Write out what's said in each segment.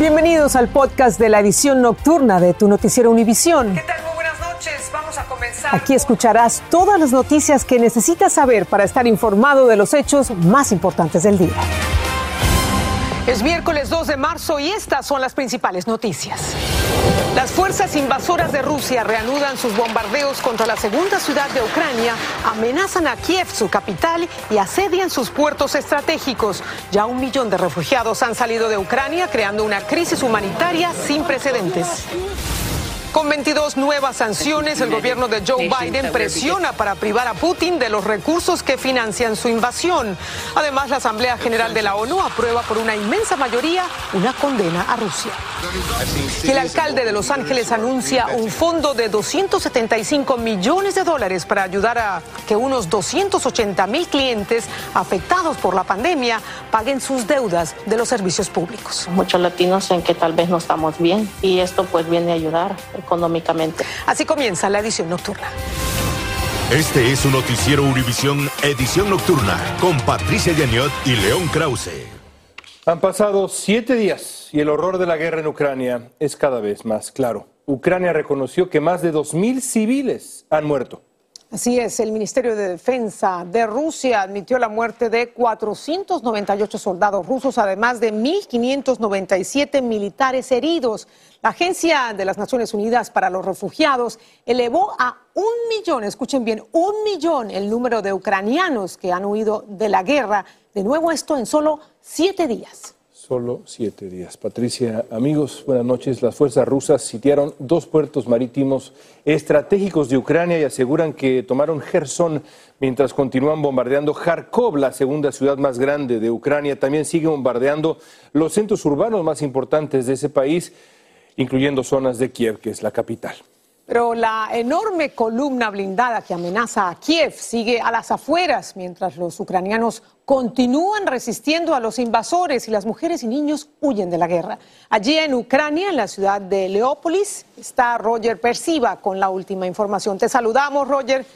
Bienvenidos al podcast de la edición nocturna de tu noticiero Univisión. ¿Qué tal? Muy buenas noches. Vamos a comenzar. Aquí escucharás todas las noticias que necesitas saber para estar informado de los hechos más importantes del día. Es miércoles 2 de marzo y estas son las principales noticias. Las fuerzas invasoras de Rusia reanudan sus bombardeos contra la segunda ciudad de Ucrania, amenazan a Kiev, su capital, y asedian sus puertos estratégicos. Ya un millón de refugiados han salido de Ucrania, creando una crisis humanitaria sin precedentes. Con 22 nuevas sanciones, el gobierno de Joe Biden presiona para privar a Putin de los recursos que financian su invasión. Además, la Asamblea General de la ONU aprueba por una inmensa mayoría una condena a Rusia. El alcalde de Los Ángeles anuncia un fondo de 275 millones de dólares para ayudar a que unos 280 mil clientes afectados por la pandemia paguen sus deudas de los servicios públicos. Muchos latinos en que tal vez no estamos bien y esto pues viene a ayudar económicamente. Así comienza la edición nocturna. Este es su noticiero Univisión Edición Nocturna con Patricia Yaniot y León Krause. Han pasado siete días y el horror de la guerra en Ucrania es cada vez más claro. Ucrania reconoció que más de 2.000 civiles han muerto. Así es, el Ministerio de Defensa de Rusia admitió la muerte de 498 soldados rusos, además de 1.597 militares heridos. La Agencia de las Naciones Unidas para los Refugiados elevó a un millón, escuchen bien, un millón el número de ucranianos que han huido de la guerra. De nuevo esto en solo siete días. Solo siete días. Patricia, amigos, buenas noches. Las fuerzas rusas sitiaron dos puertos marítimos estratégicos de Ucrania y aseguran que tomaron Gerson mientras continúan bombardeando Kharkov, la segunda ciudad más grande de Ucrania. También sigue bombardeando los centros urbanos más importantes de ese país, incluyendo zonas de Kiev, que es la capital. Pero la enorme columna blindada que amenaza a Kiev sigue a las afueras, mientras los ucranianos continúan resistiendo a los invasores y las mujeres y niños huyen de la guerra. Allí en Ucrania, en la ciudad de Leópolis, está Roger Persiva con la última información. Te saludamos, Roger.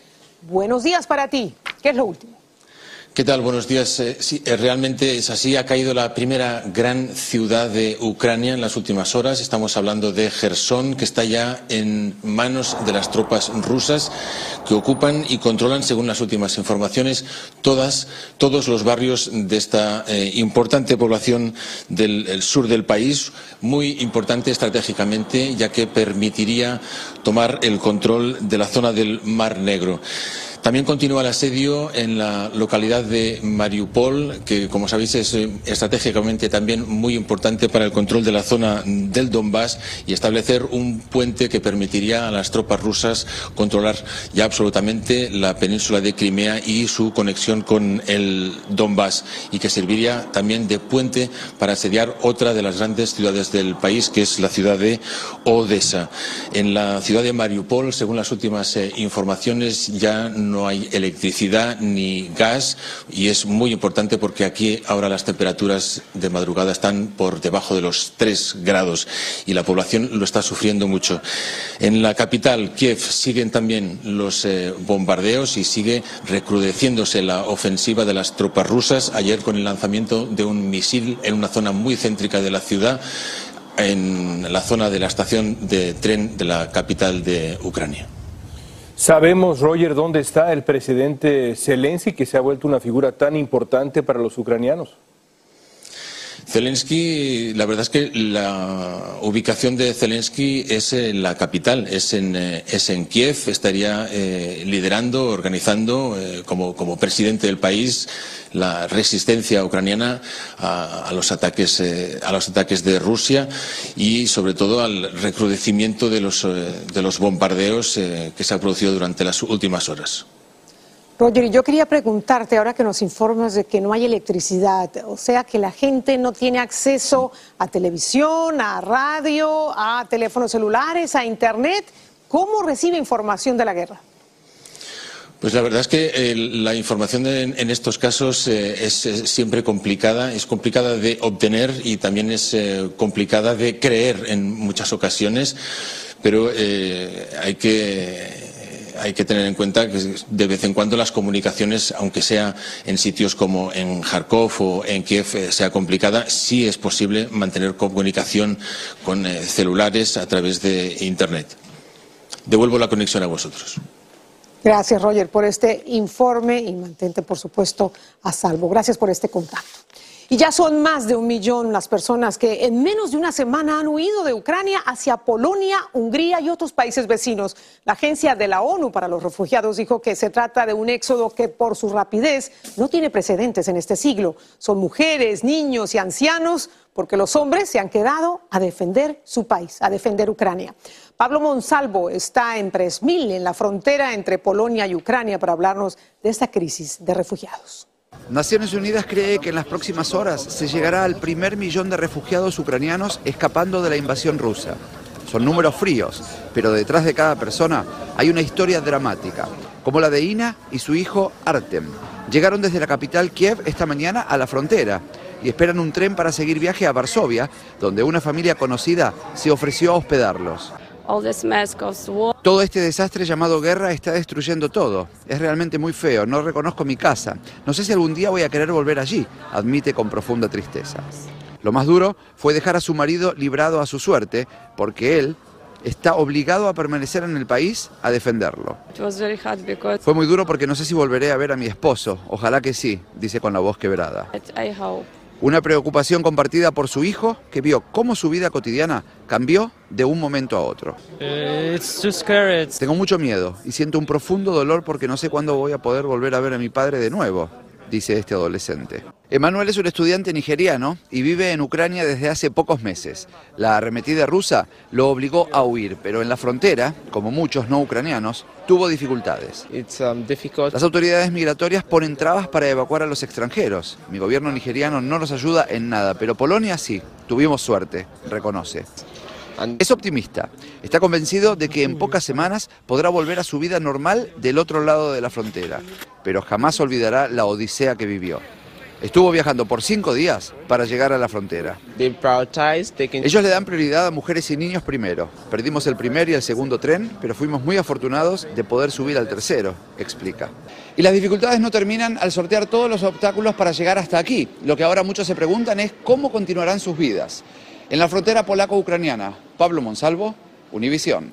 Buenos días para ti. ¿Qué es lo último? ¿Qué tal? Buenos días. Eh, eh, realmente es así. Ha caído la primera gran ciudad de Ucrania en las últimas horas. Estamos hablando de Gerson, que está ya en manos de las tropas rusas que ocupan y controlan, según las últimas informaciones, todos los barrios de esta eh, importante población del el sur del país, muy importante estratégicamente, ya que permitiría tomar el control de la zona del Mar Negro. También continúa el asedio en la localidad de Mariupol, que, como sabéis, es eh, estratégicamente también muy importante para el control de la zona del Donbass y establecer un puente que permitiría a las tropas rusas controlar ya absolutamente la península de Crimea y su conexión con el Donbass y que serviría también de puente para asediar otra de las grandes ciudades del país, que es la ciudad de Odessa. En la ciudad de Mariupol, según las últimas eh, informaciones, ya no no hay electricidad ni gas y es muy importante porque aquí ahora las temperaturas de madrugada están por debajo de los 3 grados y la población lo está sufriendo mucho. En la capital, Kiev, siguen también los eh, bombardeos y sigue recrudeciéndose la ofensiva de las tropas rusas. Ayer con el lanzamiento de un misil en una zona muy céntrica de la ciudad en la zona de la estación de tren de la capital de Ucrania. Sabemos, Roger, dónde está el presidente Zelensky, que se ha vuelto una figura tan importante para los ucranianos. Zelensky, la verdad es que la ubicación de Zelensky es en la capital, es en, eh, es en Kiev, estaría eh, liderando, organizando eh, como, como, presidente del país la resistencia ucraniana a, los ataques, eh, a los ataques de Rusia y sobre todo al recrudecimiento de los, de los bombardeos que se ha producido durante las últimas horas. Roger, yo quería preguntarte, ahora que nos informas de que no hay electricidad, o sea que la gente no tiene acceso a televisión, a radio, a teléfonos celulares, a Internet, ¿cómo recibe información de la guerra? Pues la verdad es que eh, la información en, en, estos casos eh, es, siempre complicada, es complicada de obtener y también es eh, complicada de creer en muchas ocasiones, pero hay que hay que tener en cuenta que de vez en cuando las comunicaciones, aunque sea en sitios como en Kharkov o en Kiev, eh, sea complicada, sí es posible mantener comunicación con eh, celulares a través de Internet. Devuelvo la conexión a vosotros. Gracias, Roger, por este informe y mantente, por supuesto, a salvo. Gracias por este contacto. Y ya son más de un millón las personas que en menos de una semana han huido de Ucrania hacia Polonia, Hungría y otros países vecinos. La Agencia de la ONU para los Refugiados dijo que se trata de un éxodo que por su rapidez no tiene precedentes en este siglo. Son mujeres, niños y ancianos porque los hombres se han quedado a defender su país, a defender Ucrania. Pablo Monsalvo está en Presmil, en la frontera entre Polonia y Ucrania, para hablarnos de esta crisis de refugiados. Naciones Unidas cree que en las próximas horas se llegará al primer millón de refugiados ucranianos escapando de la invasión rusa. Son números fríos, pero detrás de cada persona hay una historia dramática, como la de Ina y su hijo Artem. Llegaron desde la capital Kiev esta mañana a la frontera y esperan un tren para seguir viaje a Varsovia, donde una familia conocida se ofreció a hospedarlos. Todo este desastre llamado guerra está destruyendo todo. Es realmente muy feo, no reconozco mi casa. No sé si algún día voy a querer volver allí, admite con profunda tristeza. Lo más duro fue dejar a su marido librado a su suerte, porque él está obligado a permanecer en el país a defenderlo. Fue muy duro porque no sé si volveré a ver a mi esposo. Ojalá que sí, dice con la voz quebrada. Una preocupación compartida por su hijo, que vio cómo su vida cotidiana cambió de un momento a otro. Tengo mucho miedo y siento un profundo dolor porque no sé cuándo voy a poder volver a ver a mi padre de nuevo, dice este adolescente. Emanuel es un estudiante nigeriano y vive en Ucrania desde hace pocos meses. La arremetida rusa lo obligó a huir, pero en la frontera, como muchos no ucranianos, tuvo dificultades. Um, Las autoridades migratorias ponen trabas para evacuar a los extranjeros. Mi gobierno nigeriano no nos ayuda en nada, pero Polonia sí. Tuvimos suerte, reconoce. Es optimista. Está convencido de que en pocas semanas podrá volver a su vida normal del otro lado de la frontera, pero jamás olvidará la odisea que vivió. Estuvo viajando por cinco días para llegar a la frontera. Ellos le dan prioridad a mujeres y niños primero. Perdimos el primer y el segundo tren, pero fuimos muy afortunados de poder subir al tercero, explica. Y las dificultades no terminan al sortear todos los obstáculos para llegar hasta aquí. Lo que ahora muchos se preguntan es cómo continuarán sus vidas. En la frontera polaco-ucraniana, Pablo Monsalvo, Univisión.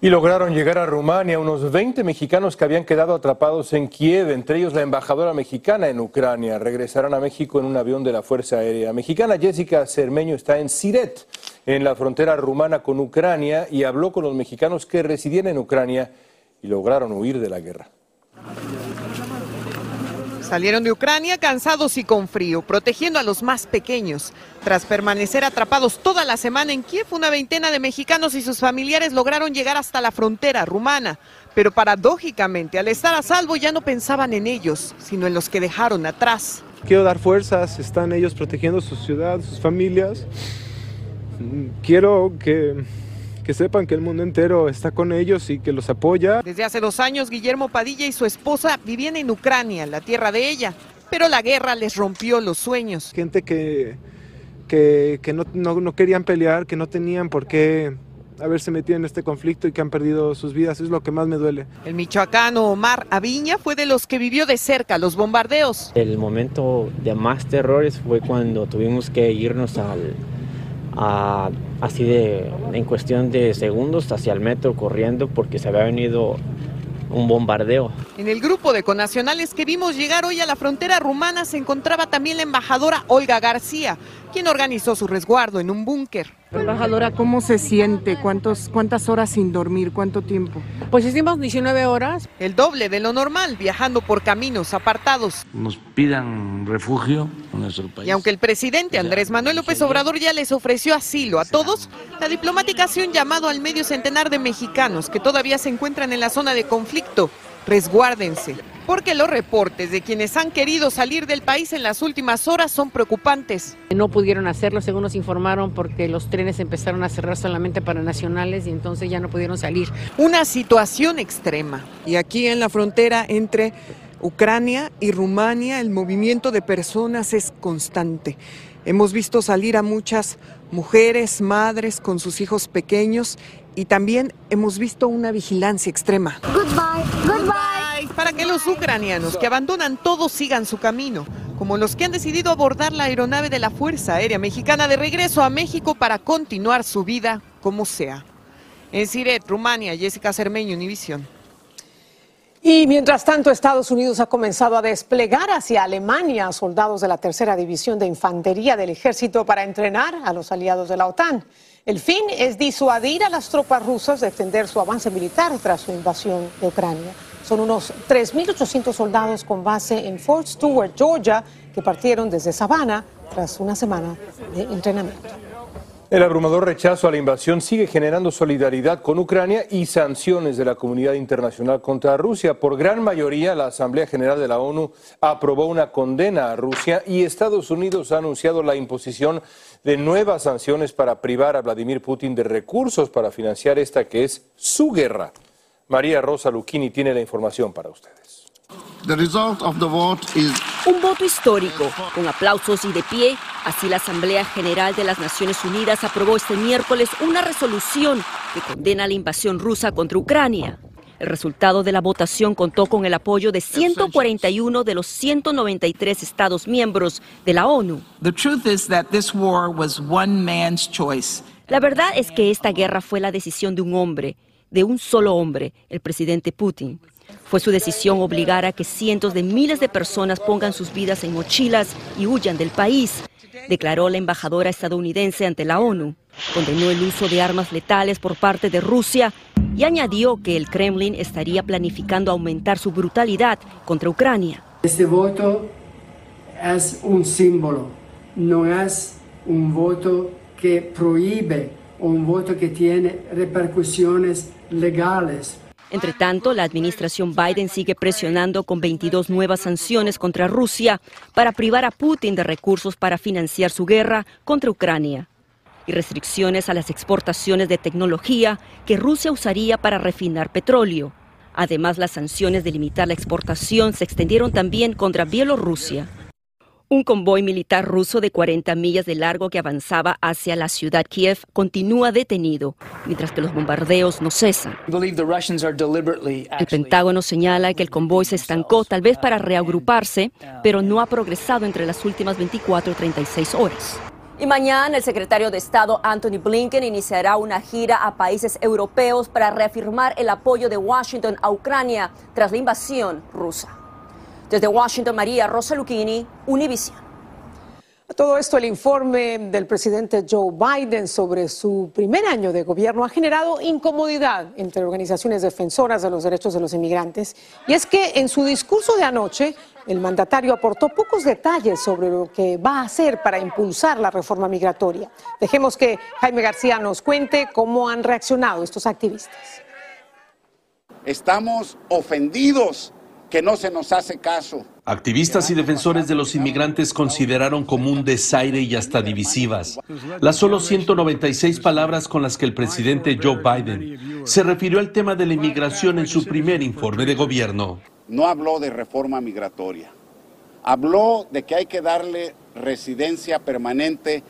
Y lograron llegar a Rumania unos 20 mexicanos que habían quedado atrapados en Kiev, entre ellos la embajadora mexicana en Ucrania. Regresarán a México en un avión de la Fuerza Aérea Mexicana. Jessica Cermeño está en Siret, en la frontera rumana con Ucrania, y habló con los mexicanos que residían en Ucrania y lograron huir de la guerra. Salieron de Ucrania cansados y con frío, protegiendo a los más pequeños. Tras permanecer atrapados toda la semana en Kiev, una veintena de mexicanos y sus familiares lograron llegar hasta la frontera rumana. Pero paradójicamente, al estar a salvo ya no pensaban en ellos, sino en los que dejaron atrás. Quiero dar fuerzas, están ellos protegiendo su ciudad, sus familias. Quiero que que sepan que el mundo entero está con ellos y que los apoya. Desde hace dos años, Guillermo Padilla y su esposa vivían en Ucrania, la tierra de ella, pero la guerra les rompió los sueños. Gente que, que, no, no, querían pelear, que no tenían por qué haberse metido en este conflicto y que han perdido sus vidas, es lo que más me duele. El michoacano Omar Aviña fue de los que vivió de cerca los bombardeos. El momento de más terrores fue cuando tuvimos que irnos al, así de en cuestión de segundos hacia el metro corriendo porque se había venido un bombardeo. En el grupo de conacionales que vimos llegar hoy a la frontera rumana se encontraba también la embajadora Olga García, quien organizó su resguardo en un búnker. Embajadora, ¿cómo se siente? ¿Cuántos, ¿Cuántas horas sin dormir? ¿Cuánto tiempo? Pues hicimos 19 horas. El doble de lo normal, viajando por caminos apartados. Nos pidan refugio en nuestro país. Y aunque el presidente Andrés Manuel López Obrador ya les ofreció asilo a todos, la diplomática hace un llamado al medio centenar de mexicanos que todavía se encuentran en la zona de conflicto. Resguárdense, porque los reportes de quienes han querido salir del país en las últimas horas son preocupantes. No pudieron hacerlo, según nos informaron, porque los trenes empezaron a cerrar solamente para nacionales y entonces ya no pudieron salir. Una situación extrema. Y aquí en la frontera entre Ucrania y Rumania el movimiento de personas es constante. Hemos visto salir a muchas mujeres, madres con sus hijos pequeños Y también hemos visto una vigilancia extrema. Goodbye, goodbye. Para que los ucranianos que abandonan todo sigan su camino, como los que han decidido abordar la aeronave de la Fuerza Aérea Mexicana de regreso a México para continuar su vida como sea. En Siret, Rumania, Jessica Cermeño, Univisión. Y mientras tanto, Estados Unidos ha comenzado a desplegar hacia Alemania soldados de la tercera división de infantería del ejército para entrenar a los aliados de la OTAN. El fin es disuadir a las tropas rusas de extender su avance militar tras su invasión de Ucrania. Son unos 3.800 soldados con base en Fort Stewart, Georgia, que partieron desde Savannah tras una semana de entrenamiento. El abrumador rechazo a la invasión sigue generando solidaridad con Ucrania y sanciones de la comunidad internacional contra Rusia. Por gran mayoría, la Asamblea General de la ONU aprobó una condena a Rusia y Estados Unidos ha anunciado la imposición de nuevas sanciones para privar a Vladimir Putin de recursos para financiar esta que es su guerra. María Rosa Lucchini tiene la información para ustedes. Un voto histórico, con aplausos y de pie, así la Asamblea General de las Naciones Unidas aprobó este miércoles una resolución que condena la invasión rusa contra Ucrania. El resultado de la votación contó con el apoyo de 141 de los 193 Estados miembros de la ONU. La verdad es que esta guerra fue la decisión de un hombre, de un solo hombre, el presidente Putin. Fue su decisión obligar a que cientos de miles de personas pongan sus vidas en mochilas y huyan del país, declaró la embajadora estadounidense ante la ONU. Condenó el uso de armas letales por parte de Rusia y añadió que el Kremlin estaría planificando aumentar su brutalidad contra Ucrania. Este voto es un símbolo, no es un voto que prohíbe, un voto que tiene repercusiones legales entre tanto, la administración Biden sigue presionando con 22 nuevas sanciones contra Rusia para privar a Putin de recursos para financiar su guerra contra Ucrania y restricciones a las exportaciones de tecnología que Rusia usaría para refinar petróleo. Además, las sanciones de limitar la exportación se extendieron también contra Bielorrusia. Un convoy militar ruso de 40 millas de largo que avanzaba hacia la ciudad Kiev continúa detenido, mientras que los bombardeos no cesan. El Pentágono señala que el convoy se estancó tal vez para reagruparse, pero no ha progresado entre las últimas 24 y 36 horas. Y mañana el secretario de Estado Anthony Blinken iniciará una gira a países europeos para reafirmar el apoyo de Washington a Ucrania tras la invasión rusa. Desde Washington, María Rosa Lucchini, Univision. A todo esto, el informe del presidente Joe Biden sobre su primer año de gobierno ha generado incomodidad entre organizaciones defensoras de los derechos de los inmigrantes. Y es que en su discurso de anoche, el mandatario aportó pocos detalles sobre lo que va a hacer para impulsar la reforma migratoria. Dejemos que Jaime García nos cuente cómo han reaccionado estos activistas. Estamos ofendidos que no se nos hace caso. Activistas y defensores de los inmigrantes consideraron como un desaire y hasta divisivas las solo 196 palabras con las que el presidente Joe Biden se refirió al tema de la inmigración en su primer informe de gobierno. No habló de reforma migratoria. Habló de que hay que darle residencia permanente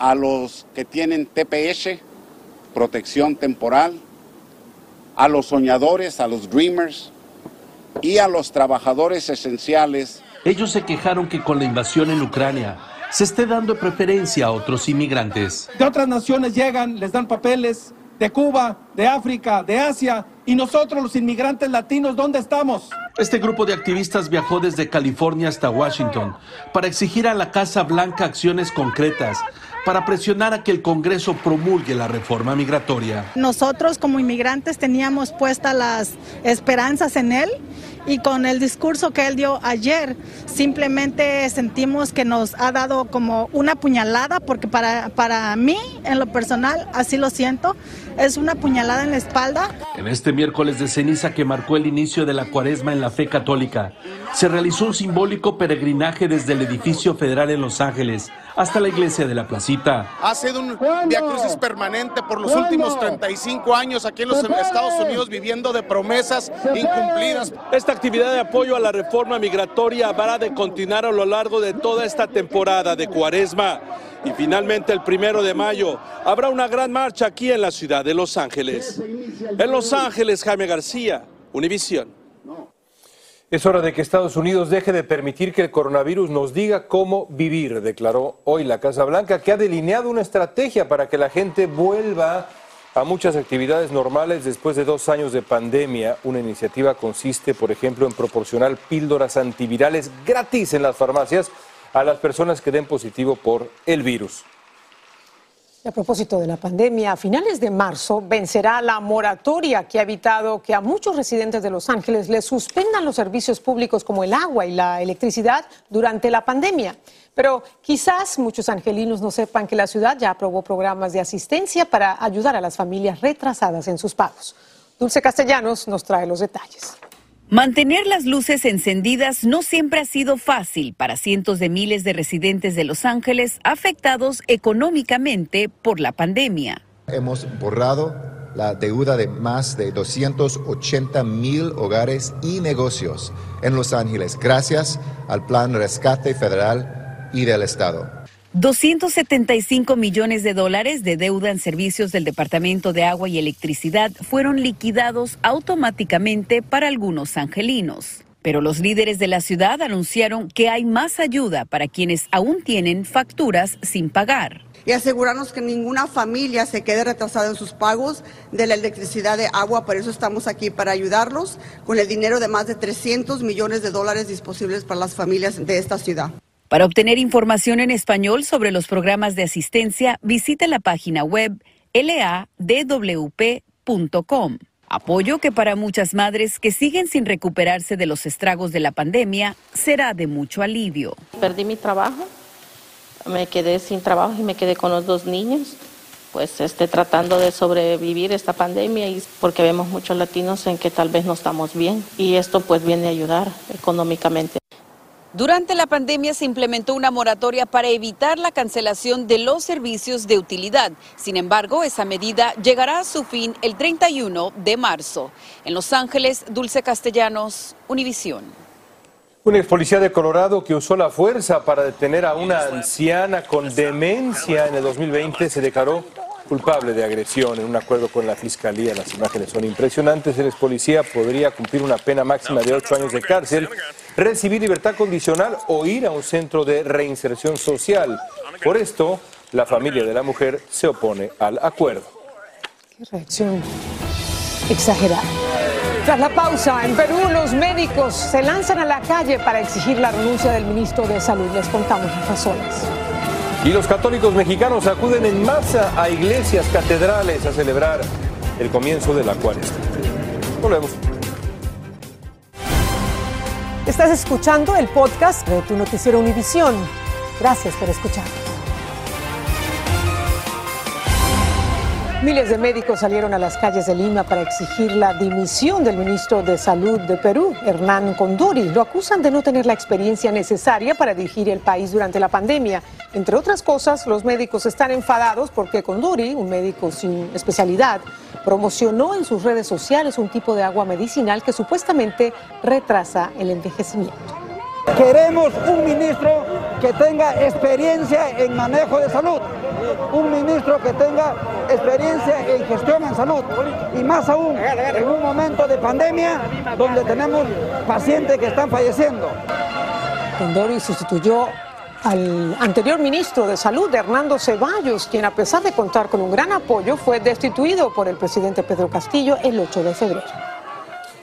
a los que tienen TPS, protección temporal, a los soñadores, a los dreamers, y a los trabajadores esenciales. Ellos se quejaron que con la invasión en Ucrania se esté dando preferencia a otros inmigrantes. De otras naciones llegan, les dan papeles, de Cuba, de África, de Asia, y nosotros los inmigrantes latinos, ¿dónde estamos? Este grupo de activistas viajó desde California hasta Washington para exigir a la Casa Blanca acciones concretas para presionar a que el Congreso promulgue la reforma migratoria. Nosotros como inmigrantes teníamos puestas las esperanzas en él y con el discurso que él dio ayer simplemente sentimos que nos ha dado como una puñalada porque para, para mí en lo personal así lo siento es una puñalada en la espalda. En este miércoles de ceniza que marcó el inicio de la cuaresma en la fe católica, se realizó un simbólico peregrinaje desde el edificio federal en Los Ángeles hasta la iglesia de la placita. Ha sido un diacrucis permanente por los últimos 35 años aquí en los Estados Unidos viviendo de promesas incumplidas. Esta actividad de apoyo a la reforma migratoria habrá de continuar a lo largo de toda esta temporada de cuaresma. Y finalmente el primero de mayo habrá una gran marcha aquí en la ciudad de Los Ángeles. En Los Ángeles, Jaime García, Univisión. Es hora de que Estados Unidos deje de permitir que el coronavirus nos diga cómo vivir, declaró hoy la Casa Blanca, que ha delineado una estrategia para que la gente vuelva a muchas actividades normales después de dos años de pandemia. Una iniciativa consiste, por ejemplo, en proporcionar píldoras antivirales gratis en las farmacias a las personas que den positivo por el virus. A propósito de la pandemia, a finales de marzo vencerá la moratoria que ha evitado que a muchos residentes de Los Ángeles les suspendan los servicios públicos como el agua y la electricidad durante la pandemia. Pero quizás muchos angelinos no sepan que la ciudad ya aprobó programas de asistencia para ayudar a las familias retrasadas en sus pagos. Dulce Castellanos nos trae los detalles. Mantener las luces encendidas no siempre ha sido fácil para cientos de miles de residentes de Los Ángeles afectados económicamente por la pandemia. Hemos borrado la deuda de más de 280 mil hogares y negocios en Los Ángeles gracias al Plan Rescate Federal y del Estado. 275 millones de dólares de deuda en servicios del Departamento de Agua y Electricidad fueron liquidados automáticamente para algunos angelinos. Pero los líderes de la ciudad anunciaron que hay más ayuda para quienes aún tienen facturas sin pagar. Y asegurarnos que ninguna familia se quede retrasada en sus pagos de la electricidad de agua. Por eso estamos aquí para ayudarlos con el dinero de más de 300 millones de dólares disponibles para las familias de esta ciudad. Para obtener información en español sobre los programas de asistencia, visite la página web ladwp.com. Apoyo que para muchas madres que siguen sin recuperarse de los estragos de la pandemia será de mucho alivio. Perdí mi trabajo, me quedé sin trabajo y me quedé con los dos niños, pues este, tratando de sobrevivir esta pandemia y porque vemos muchos latinos en que tal vez no estamos bien y esto pues viene a ayudar económicamente. Durante la pandemia se implementó una moratoria para evitar la cancelación de los servicios de utilidad. Sin embargo, esa medida llegará a su fin el 31 de marzo. En Los Ángeles, Dulce Castellanos, Univisión. Un ex policía de Colorado que usó la fuerza para detener a una anciana con demencia en el 2020 se declaró culpable de agresión en un acuerdo con la fiscalía. Las imágenes son impresionantes. El ex policía podría cumplir una pena máxima de ocho años de cárcel, recibir libertad condicional o ir a un centro de reinserción social. Por esto, la familia de la mujer se opone al acuerdo. Qué reacción exagerada. Tras la pausa, en Perú los médicos se lanzan a la calle para exigir la renuncia del ministro de Salud. Les contamos las razones. Y los católicos mexicanos acuden en masa a iglesias, catedrales a celebrar el comienzo de la cuaresma. Volvemos. Estás escuchando el podcast de tu noticiero Univisión. Gracias por escuchar. Miles de médicos salieron a las calles de Lima para exigir la dimisión del ministro de Salud de Perú, Hernán Condori. Lo acusan de no tener la experiencia necesaria para dirigir el país durante la pandemia. Entre otras cosas, los médicos están enfadados porque Condori, un médico sin especialidad, promocionó en sus redes sociales un tipo de agua medicinal que supuestamente retrasa el envejecimiento. Queremos un ministro que tenga experiencia en manejo de salud, un ministro que tenga experiencia en gestión en salud y más aún en un momento de pandemia donde tenemos pacientes que están falleciendo. Condori sustituyó al anterior ministro de Salud, Hernando Ceballos, quien a pesar de contar con un gran apoyo fue destituido por el presidente Pedro Castillo el 8 de febrero.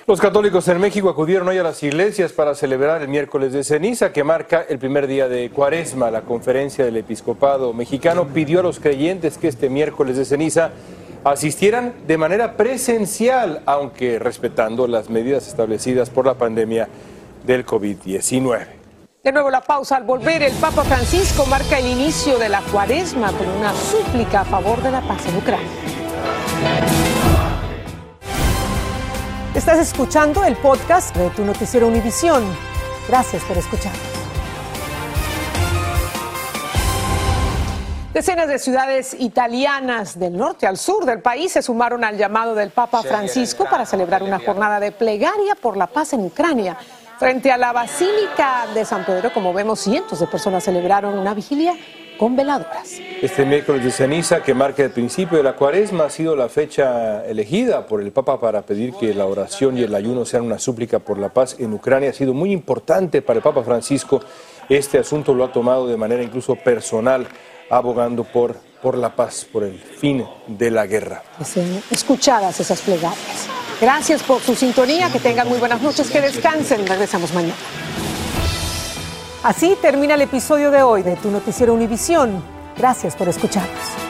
Los católicos en México acudieron hoy a las iglesias para celebrar el miércoles de ceniza, que marca el primer día de cuaresma. La conferencia del episcopado mexicano pidió a los creyentes que este miércoles de ceniza asistieran de manera presencial, aunque respetando las medidas establecidas por la pandemia del COVID-19. De nuevo la pausa. Al volver, el Papa Francisco marca el inicio de la cuaresma con una súplica a favor de la paz en Ucrania. Estás escuchando el podcast de tu noticiero Univisión. Gracias por escuchar. Decenas de ciudades italianas del norte al sur del país se sumaron al llamado del Papa Francisco para celebrar una jornada de plegaria por la paz en Ucrania. Frente a la Basílica de San Pedro, como vemos, cientos de personas celebraron una vigilia con veladoras. Este miércoles de ceniza, que marca el principio de la cuaresma, ha sido la fecha elegida por el Papa para pedir que la oración y el ayuno sean una súplica por la paz en Ucrania. Ha sido muy importante para el Papa Francisco. Este asunto lo ha tomado de manera incluso personal abogando por, por la paz, por el fin de la guerra. Escuchadas esas plegarias. Gracias por su sintonía, que tengan muy buenas noches, que descansen. Regresamos mañana. Así termina el episodio de hoy de Tu Noticiero Univisión. Gracias por escucharnos.